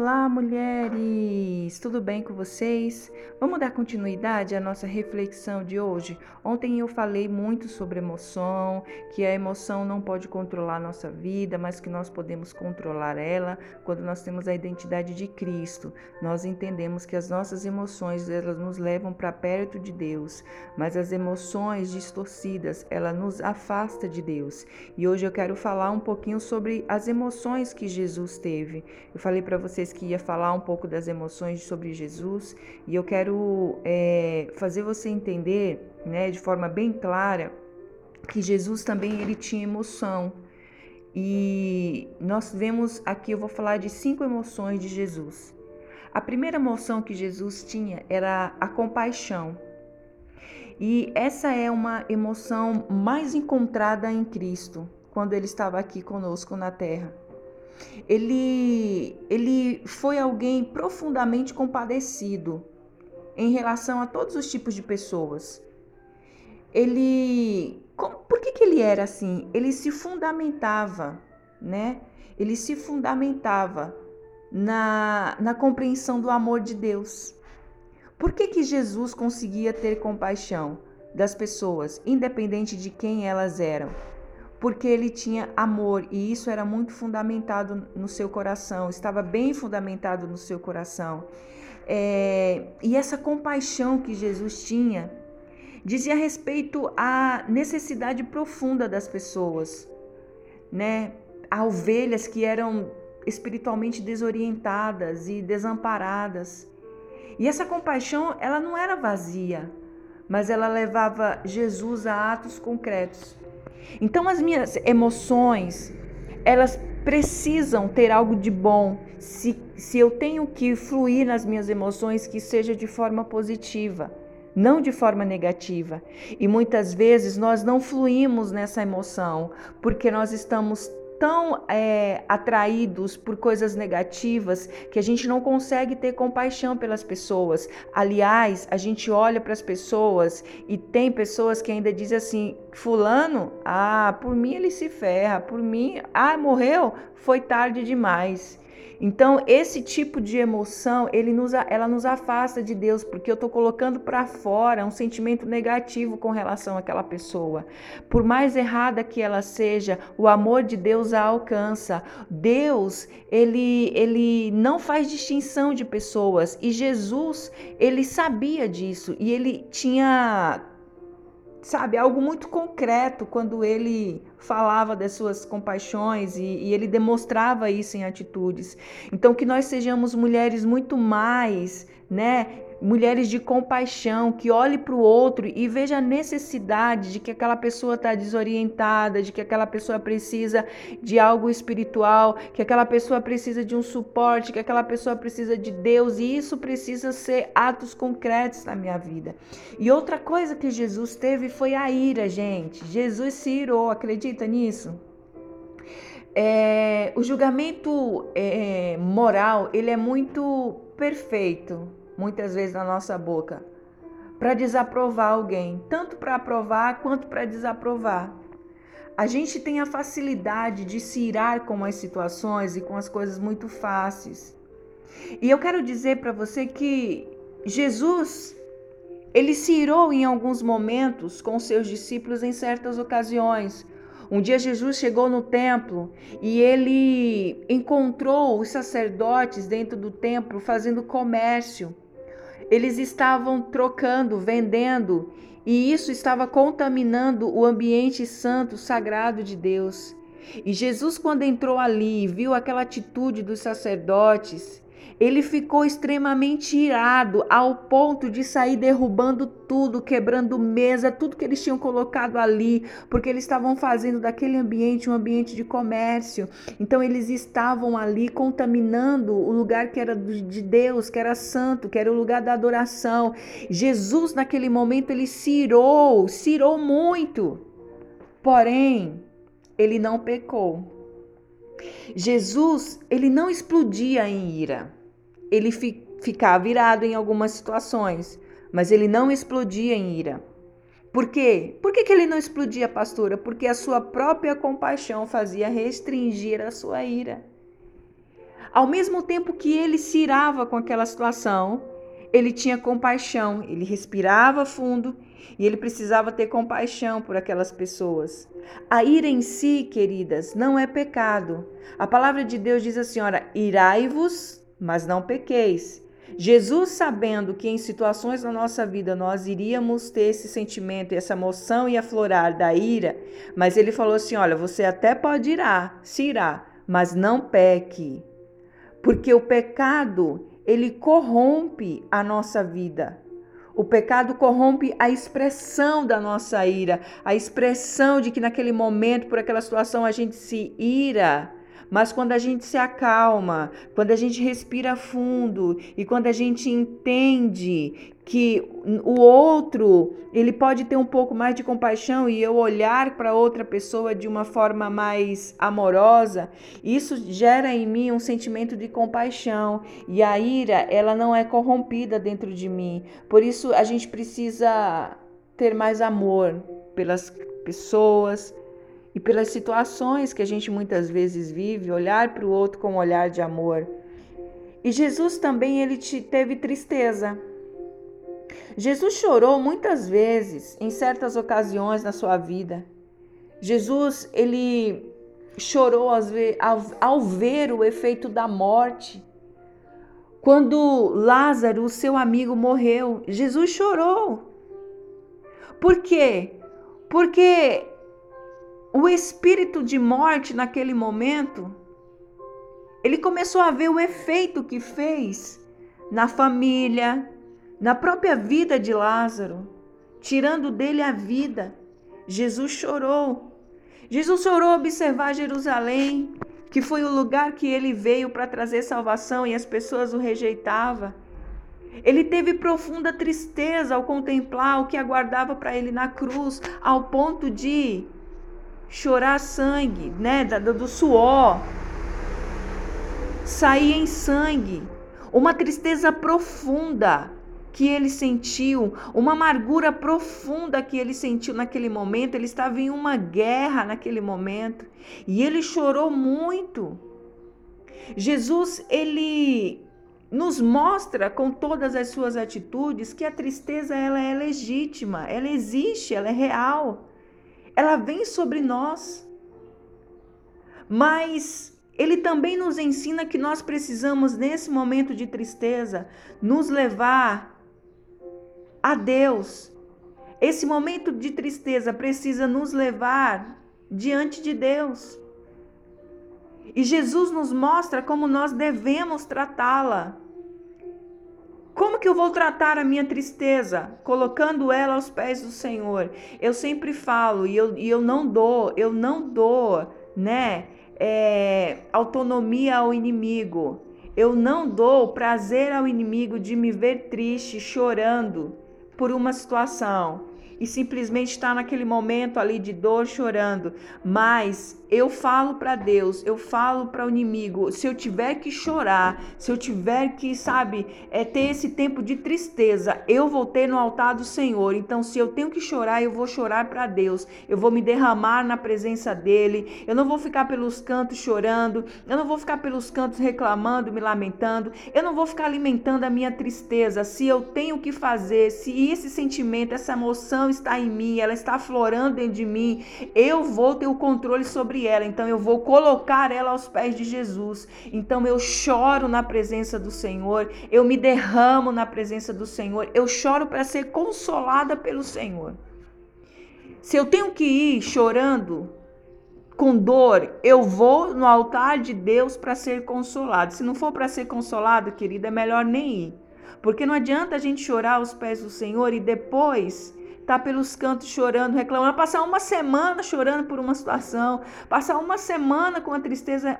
Olá, mulheres! Tudo bem com vocês? Vamos dar continuidade à nossa reflexão de hoje? Ontem eu falei muito sobre emoção, que a emoção não pode controlar a nossa vida, mas que nós podemos controlar ela quando nós temos a identidade de Cristo. Nós entendemos que as nossas emoções, elas nos levam para perto de Deus, mas as emoções distorcidas, ela nos afasta de Deus. E hoje eu quero falar um pouquinho sobre as emoções que Jesus teve. Eu falei para vocês que ia falar um pouco das emoções sobre Jesus e eu quero é, fazer você entender, né, de forma bem clara, que Jesus também ele tinha emoção. E nós vemos aqui, eu vou falar de cinco emoções de Jesus. A primeira emoção que Jesus tinha era a compaixão. E essa é uma emoção mais encontrada em Cristo, quando ele estava aqui conosco na terra. Ele, ele foi alguém profundamente compadecido em relação a todos os tipos de pessoas. Ele, como, por que, que ele era assim? Ele se fundamentava, né? Ele se fundamentava na, na compreensão do amor de Deus. Por que, que Jesus conseguia ter compaixão das pessoas, independente de quem elas eram? Porque ele tinha amor e isso era muito fundamentado no seu coração, estava bem fundamentado no seu coração. É, e essa compaixão que Jesus tinha dizia respeito à necessidade profunda das pessoas, né? A ovelhas que eram espiritualmente desorientadas e desamparadas. E essa compaixão, ela não era vazia, mas ela levava Jesus a atos concretos. Então as minhas emoções, elas precisam ter algo de bom. Se, se eu tenho que fluir nas minhas emoções, que seja de forma positiva, não de forma negativa. E muitas vezes nós não fluímos nessa emoção porque nós estamos tão é, atraídos por coisas negativas que a gente não consegue ter compaixão pelas pessoas. Aliás, a gente olha para as pessoas e tem pessoas que ainda dizem assim: Fulano, ah, por mim ele se ferra, por mim, ah, morreu, foi tarde demais. Então, esse tipo de emoção, ele nos, ela nos afasta de Deus, porque eu estou colocando para fora um sentimento negativo com relação àquela pessoa. Por mais errada que ela seja, o amor de Deus a alcança. Deus, ele, ele não faz distinção de pessoas. E Jesus, ele sabia disso. E ele tinha sabe, algo muito concreto quando ele falava das suas compaixões e, e, ele demonstrava isso em atitudes. Então, que nós sejamos mulheres muito mais, né, mulheres de compaixão, que olhe para o outro e veja a necessidade de que aquela pessoa está desorientada, de que aquela pessoa precisa de algo espiritual, que aquela pessoa precisa de um suporte, que aquela pessoa precisa de Deus e isso precisa ser atos concretos na minha vida. E outra coisa que Jesus teve foi a ira, gente. Jesus se irou, acredita nisso? É, o julgamento é, moral ele é muito perfeito muitas vezes na nossa boca, para desaprovar alguém, tanto para aprovar quanto para desaprovar. A gente tem a facilidade de se irar com as situações e com as coisas muito fáceis. E eu quero dizer para você que Jesus, ele se irou em alguns momentos com seus discípulos em certas ocasiões. Um dia Jesus chegou no templo e ele encontrou os sacerdotes dentro do templo fazendo comércio. Eles estavam trocando, vendendo, e isso estava contaminando o ambiente santo, sagrado de Deus. E Jesus, quando entrou ali e viu aquela atitude dos sacerdotes, ele ficou extremamente irado ao ponto de sair derrubando tudo, quebrando mesa, tudo que eles tinham colocado ali, porque eles estavam fazendo daquele ambiente um ambiente de comércio. Então eles estavam ali contaminando o lugar que era de Deus, que era santo, que era o lugar da adoração. Jesus naquele momento ele se irou, se irou muito. Porém, ele não pecou. Jesus, ele não explodia em ira ele fi, ficava irado em algumas situações, mas ele não explodia em ira. Por quê? Por que, que ele não explodia, pastora? Porque a sua própria compaixão fazia restringir a sua ira. ao mesmo tempo que ele se irava com aquela situação, ele tinha compaixão, ele respirava fundo e ele precisava ter compaixão por aquelas pessoas. A ira em si, queridas, não é pecado. A palavra de Deus diz assim: ora, irai-vos, mas não pequeis. Jesus, sabendo que em situações da nossa vida nós iríamos ter esse sentimento, essa emoção e aflorar da ira, mas ele falou assim: olha, você até pode irar, se irá, mas não peque. Porque o pecado, ele corrompe a nossa vida. O pecado corrompe a expressão da nossa ira, a expressão de que naquele momento, por aquela situação, a gente se ira. Mas quando a gente se acalma, quando a gente respira fundo e quando a gente entende que o outro, ele pode ter um pouco mais de compaixão e eu olhar para outra pessoa de uma forma mais amorosa, isso gera em mim um sentimento de compaixão e a ira, ela não é corrompida dentro de mim. Por isso a gente precisa ter mais amor pelas pessoas, e pelas situações que a gente muitas vezes vive, olhar para o outro com um olhar de amor. E Jesus também ele teve tristeza. Jesus chorou muitas vezes em certas ocasiões na sua vida. Jesus ele chorou ao, ver o efeito da morte. Quando Lázaro, seu amigo, morreu, Jesus chorou. Por quê? Porque o espírito de morte naquele momento, ele começou a ver o efeito que fez na família, na própria vida de Lázaro, tirando dele a vida. Jesus chorou. Jesus chorou observar Jerusalém, que foi o lugar que ele veio para trazer salvação e as pessoas o rejeitavam. Ele teve profunda tristeza ao contemplar o que aguardava para ele na cruz, ao ponto de chorar sangue, né, do, do suor, sair em sangue, uma tristeza profunda que ele sentiu, uma amargura profunda que ele sentiu naquele momento. Ele estava em uma guerra naquele momento e ele chorou muito. Jesus, ele nos mostra com todas as suas atitudes que a tristeza ela é legítima, ela existe, ela é real ela vem sobre nós. Mas ele também nos ensina que nós precisamos, nesse momento de tristeza, nos levar a Deus. Esse momento de tristeza precisa nos levar diante de Deus. E Jesus nos mostra como nós devemos tratá-la. Como que eu vou tratar a minha tristeza? Colocando ela aos pés do Senhor. Eu sempre falo e eu, e eu não dou, eu não dou, né? É, autonomia ao inimigo. Eu não dou prazer ao inimigo de me ver triste, chorando por uma situação e simplesmente estar naquele momento ali de dor, chorando. Mas eu falo para Deus, eu falo para o inimigo, se eu tiver que chorar, se eu tiver que, sabe, é, ter esse tempo de tristeza, eu vou ter no altar do Senhor. Então, se eu tenho que chorar, eu vou chorar para Deus. Eu vou me derramar na presença dele. Eu não vou ficar pelos cantos chorando, eu não vou ficar pelos cantos reclamando, me lamentando. Eu não vou ficar alimentando a minha tristeza. Se eu tenho que fazer, se esse sentimento, essa emoção está em mim, ela está florando dentro de mim, eu vou ter o controle sobre ela, então eu vou colocar ela aos pés de Jesus. Então eu choro na presença do Senhor, eu me derramo na presença do Senhor, eu choro para ser consolada pelo Senhor. Se eu tenho que ir chorando, com dor, eu vou no altar de Deus para ser consolado. Se não for para ser consolado, querida, é melhor nem ir. Porque não adianta a gente chorar aos pés do Senhor e depois tá pelos cantos chorando, reclamando, passar uma semana chorando por uma situação, passar uma semana com a tristeza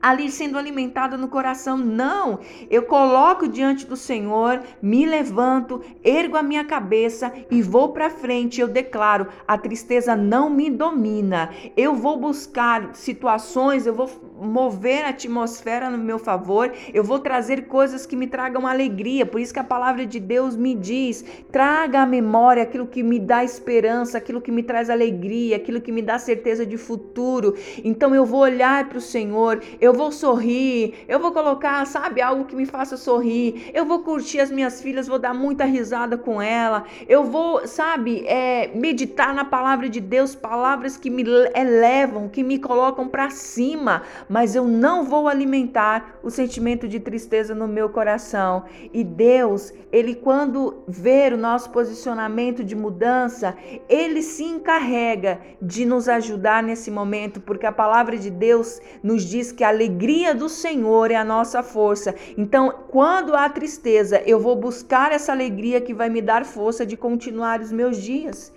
ali sendo alimentada no coração. Não, eu coloco diante do Senhor, me levanto, ergo a minha cabeça e vou para frente. Eu declaro: a tristeza não me domina. Eu vou buscar situações, eu vou mover a atmosfera no meu favor, eu vou trazer coisas que me tragam alegria. Por isso que a palavra de Deus me diz: traga à memória aquilo que me dá esperança, aquilo que me traz alegria, aquilo que me dá certeza de futuro. Então eu vou olhar para o Senhor, eu vou sorrir, eu vou colocar, sabe, algo que me faça sorrir, eu vou curtir as minhas filhas, vou dar muita risada com ela, eu vou, sabe, é, meditar na palavra de Deus, palavras que me elevam, que me colocam para cima, mas eu não vou alimentar o sentimento de tristeza no meu coração. E Deus, ele quando vê o nosso posicionamento de mudança, ele se encarrega de nos ajudar nesse momento, porque a palavra de Deus nos diz que a alegria do Senhor é a nossa força. Então, quando há tristeza, eu vou buscar essa alegria que vai me dar força de continuar os meus dias.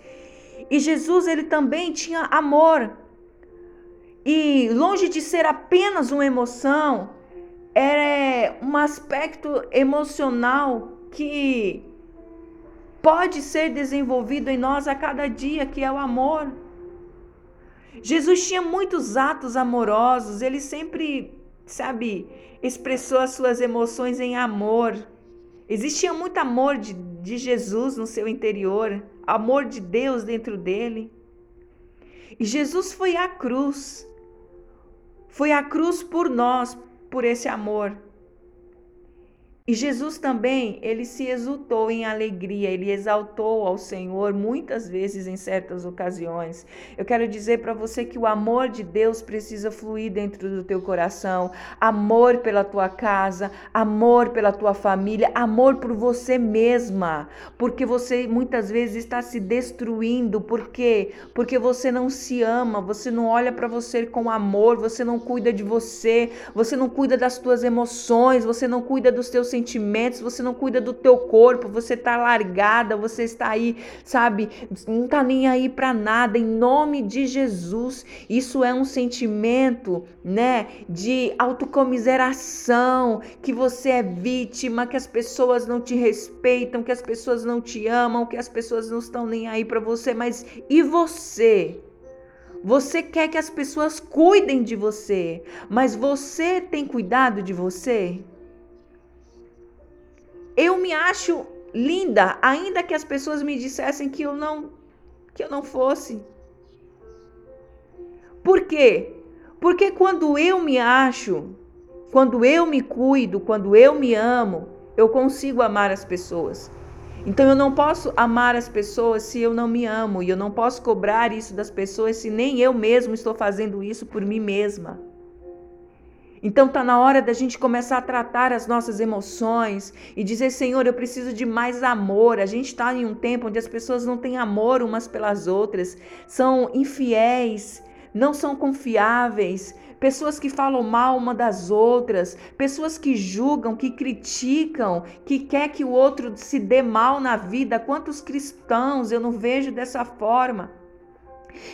E Jesus, ele também tinha amor. E longe de ser apenas uma emoção, era um aspecto emocional que pode ser desenvolvido em nós a cada dia, que é o amor. Jesus tinha muitos atos amorosos, ele sempre, sabe, expressou as suas emoções em amor. Existia muito amor de, de Jesus no seu interior, amor de Deus dentro dele. E Jesus foi à cruz, foi à cruz por nós, por esse amor. E Jesus também, ele se exultou em alegria, ele exaltou ao Senhor muitas vezes em certas ocasiões. Eu quero dizer para você que o amor de Deus precisa fluir dentro do teu coração, amor pela tua casa, amor pela tua família, amor por você mesma, porque você muitas vezes está se destruindo, por quê? Porque você não se ama, você não olha para você com amor, você não cuida de você, você não cuida das tuas emoções, você não cuida dos teus sentimentos, você não cuida do teu corpo, você tá largada, você está aí, sabe, não tá nem aí para nada, em nome de Jesus. Isso é um sentimento, né, de autocomiseração, que você é vítima, que as pessoas não te respeitam, que as pessoas não te amam, que as pessoas não estão nem aí para você, mas e você? Você quer que as pessoas cuidem de você, mas você tem cuidado de você? Eu me acho linda, ainda que as pessoas me dissessem que eu não que eu não fosse. Por quê? Porque quando eu me acho, quando eu me cuido, quando eu me amo, eu consigo amar as pessoas. Então eu não posso amar as pessoas se eu não me amo, e eu não posso cobrar isso das pessoas se nem eu mesmo estou fazendo isso por mim mesma. Então tá na hora da gente começar a tratar as nossas emoções e dizer, Senhor, eu preciso de mais amor. A gente está em um tempo onde as pessoas não têm amor umas pelas outras, são infiéis, não são confiáveis, pessoas que falam mal uma das outras, pessoas que julgam, que criticam, que quer que o outro se dê mal na vida. Quantos cristãos eu não vejo dessa forma?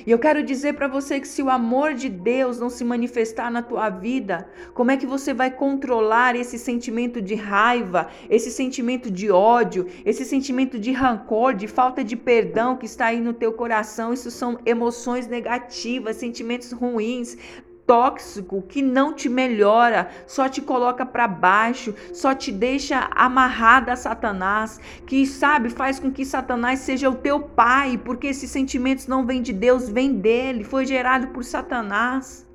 E eu quero dizer para você que se o amor de Deus não se manifestar na tua vida, como é que você vai controlar esse sentimento de raiva, esse sentimento de ódio, esse sentimento de rancor, de falta de perdão que está aí no teu coração? Isso são emoções negativas, sentimentos ruins tóxico que não te melhora, só te coloca para baixo, só te deixa amarrada a Satanás, que sabe, faz com que Satanás seja o teu pai, porque esses sentimentos não vêm de Deus, vêm dele, foi gerado por Satanás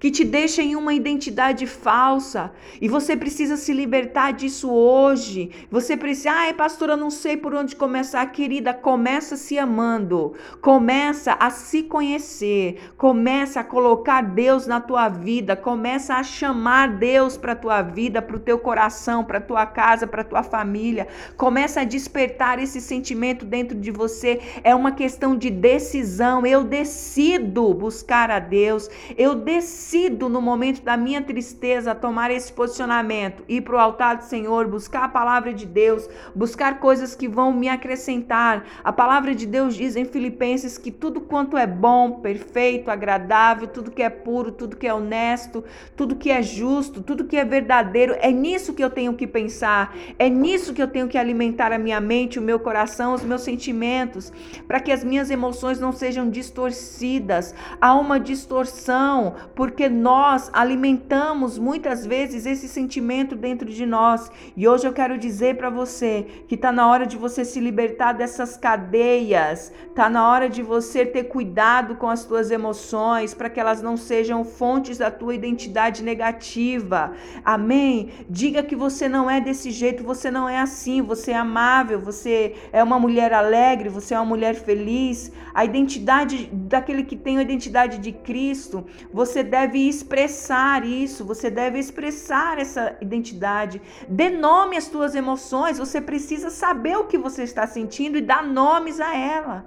que te deixa em uma identidade falsa. E você precisa se libertar disso hoje. Você precisa, ai, pastora, não sei por onde começar, querida. Começa se amando. Começa a se conhecer. Começa a colocar Deus na tua vida. Começa a chamar Deus para tua vida, para o teu coração, para tua casa, para tua família. Começa a despertar esse sentimento dentro de você. É uma questão de decisão. Eu decido buscar a Deus. Eu decido decido no momento da minha tristeza tomar esse posicionamento, ir para o altar do Senhor, buscar a palavra de Deus, buscar coisas que vão me acrescentar. A palavra de Deus diz em Filipenses que tudo quanto é bom, perfeito, agradável, tudo que é puro, tudo que é honesto, tudo que é justo, tudo que é verdadeiro, é nisso que eu tenho que pensar, é nisso que eu tenho que alimentar a minha mente, o meu coração, os meus sentimentos, para que as minhas emoções não sejam distorcidas. Há uma distorção, porque porque nós alimentamos muitas vezes esse sentimento dentro de nós. E hoje eu quero dizer para você que está na hora de você se libertar dessas cadeias, está na hora de você ter cuidado com as tuas emoções para que elas não sejam fontes da tua identidade negativa. Amém? Diga que você não é desse jeito, você não é assim, você é amável, você é uma mulher alegre, você é uma mulher feliz. A identidade daquele que tem a identidade de Cristo, você deve expressar isso, você deve expressar essa identidade. Dê nome às tuas emoções, você precisa saber o que você está sentindo e dar nomes a ela.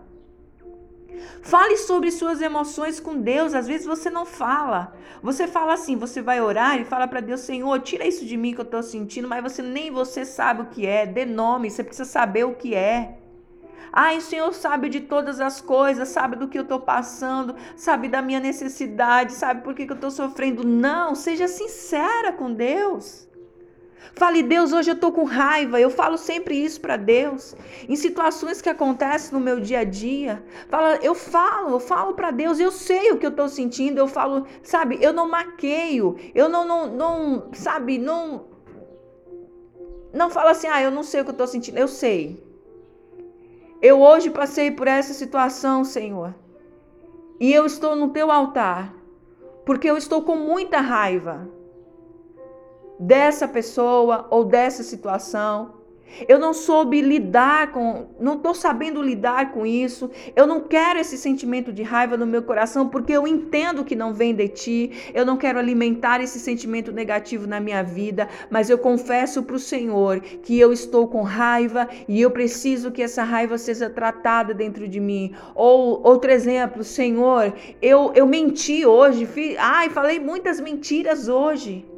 Fale sobre suas emoções com Deus. Às vezes você não fala. Você fala assim, você vai orar e fala para Deus, Senhor, tira isso de mim que eu estou sentindo, mas você nem você sabe o que é. Dê nome, você precisa saber o que é. Ai, o Senhor sabe de todas as coisas, sabe do que eu estou passando, sabe da minha necessidade, sabe por que, que eu estou sofrendo. Não, seja sincera com Deus. Fale, Deus, hoje eu estou com raiva. Eu falo sempre isso para Deus. Em situações que acontecem no meu dia a dia. Fala, eu falo, eu falo para Deus, eu sei o que eu estou sentindo. Eu falo, sabe, eu não maqueio. Eu não, não, não sabe, não. Não falo assim, ah, eu não sei o que eu estou sentindo. Eu sei. Eu hoje passei por essa situação, Senhor, e eu estou no teu altar, porque eu estou com muita raiva dessa pessoa ou dessa situação. Eu não soube lidar com, não estou sabendo lidar com isso. Eu não quero esse sentimento de raiva no meu coração porque eu entendo que não vem de ti. Eu não quero alimentar esse sentimento negativo na minha vida, mas eu confesso para o Senhor que eu estou com raiva e eu preciso que essa raiva seja tratada dentro de mim. Ou outro exemplo, Senhor, eu eu menti hoje, fiz, ai, falei muitas mentiras hoje.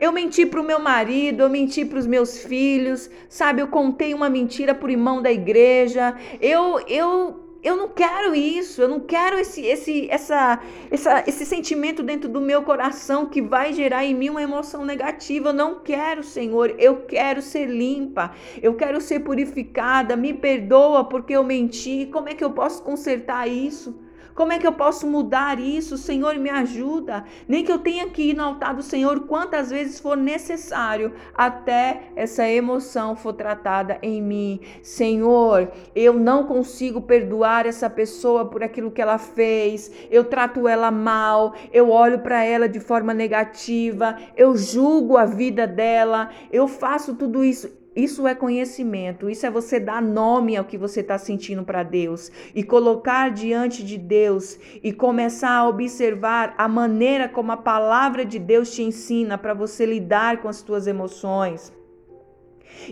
Eu menti para o meu marido, eu menti para os meus filhos, sabe? Eu contei uma mentira por irmão da igreja. Eu, eu, eu não quero isso. Eu não quero esse, esse, essa, essa, esse sentimento dentro do meu coração que vai gerar em mim uma emoção negativa. Eu não quero, Senhor. Eu quero ser limpa. Eu quero ser purificada. Me perdoa porque eu menti. Como é que eu posso consertar isso? Como é que eu posso mudar isso? Senhor, me ajuda. Nem que eu tenha que ir no altar do Senhor quantas vezes for necessário até essa emoção for tratada em mim. Senhor, eu não consigo perdoar essa pessoa por aquilo que ela fez. Eu trato ela mal, eu olho para ela de forma negativa, eu julgo a vida dela, eu faço tudo isso isso é conhecimento, isso é você dar nome ao que você está sentindo para Deus e colocar diante de Deus e começar a observar a maneira como a palavra de Deus te ensina para você lidar com as suas emoções.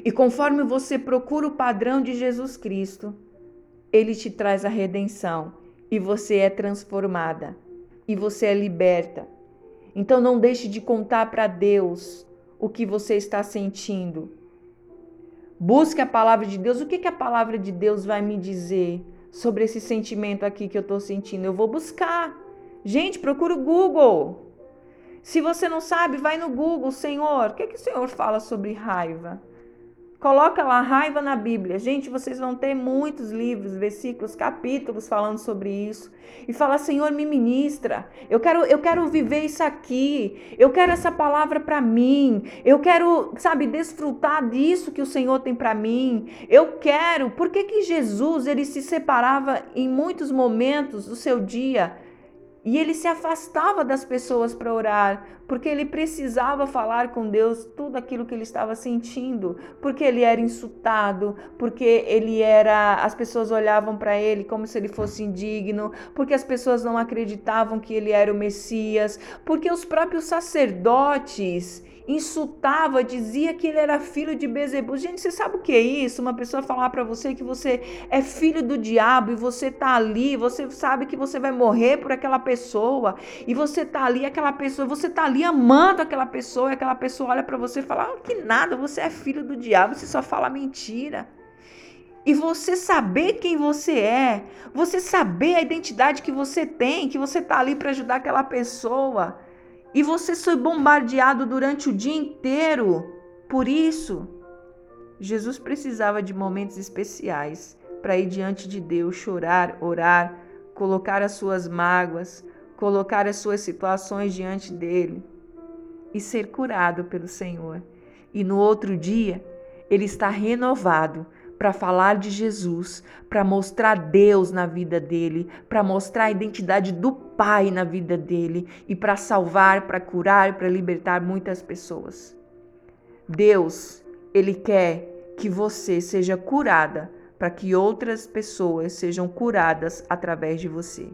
E conforme você procura o padrão de Jesus Cristo, ele te traz a redenção e você é transformada e você é liberta. Então não deixe de contar para Deus o que você está sentindo Busque a palavra de Deus. O que, que a palavra de Deus vai me dizer sobre esse sentimento aqui que eu estou sentindo? Eu vou buscar. Gente, procura o Google. Se você não sabe, vai no Google, Senhor. O que, que o Senhor fala sobre raiva? Coloca lá raiva na Bíblia. Gente, vocês vão ter muitos livros, versículos, capítulos falando sobre isso. E fala, Senhor, me ministra. Eu quero, eu quero viver isso aqui. Eu quero essa palavra para mim. Eu quero, sabe, desfrutar disso que o Senhor tem para mim. Eu quero. Por que que Jesus ele se separava em muitos momentos do seu dia? E ele se afastava das pessoas para orar, porque ele precisava falar com Deus tudo aquilo que ele estava sentindo, porque ele era insultado, porque ele era, as pessoas olhavam para ele como se ele fosse indigno, porque as pessoas não acreditavam que ele era o Messias, porque os próprios sacerdotes insultava, dizia que ele era filho de Bezebu. Gente, você sabe o que é isso? Uma pessoa falar para você que você é filho do diabo e você tá ali, você sabe que você vai morrer por aquela pessoa e você tá ali, aquela pessoa, você tá ali amando aquela pessoa e aquela pessoa olha para você e fala: ah, que nada, você é filho do diabo, você só fala mentira. E você saber quem você é, você saber a identidade que você tem, que você tá ali para ajudar aquela pessoa e você foi bombardeado durante o dia inteiro por isso. Jesus precisava de momentos especiais para ir diante de Deus, chorar, orar, colocar as suas mágoas, colocar as suas situações diante dele e ser curado pelo Senhor. E no outro dia, ele está renovado para falar de Jesus, para mostrar Deus na vida dele, para mostrar a identidade do Pai na vida dele e para salvar, para curar, para libertar muitas pessoas. Deus, ele quer que você seja curada para que outras pessoas sejam curadas através de você.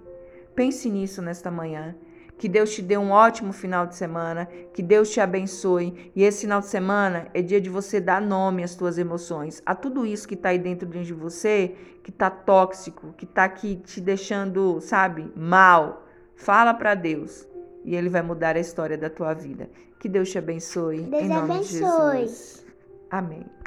Pense nisso nesta manhã. Que Deus te dê um ótimo final de semana, que Deus te abençoe. E esse final de semana é dia de você dar nome às tuas emoções, a tudo isso que está aí dentro de você, que está tóxico, que está aqui te deixando, sabe, mal. Fala para Deus e Ele vai mudar a história da tua vida. Que Deus te abençoe. Deus em nome abençoe. de Jesus. Amém.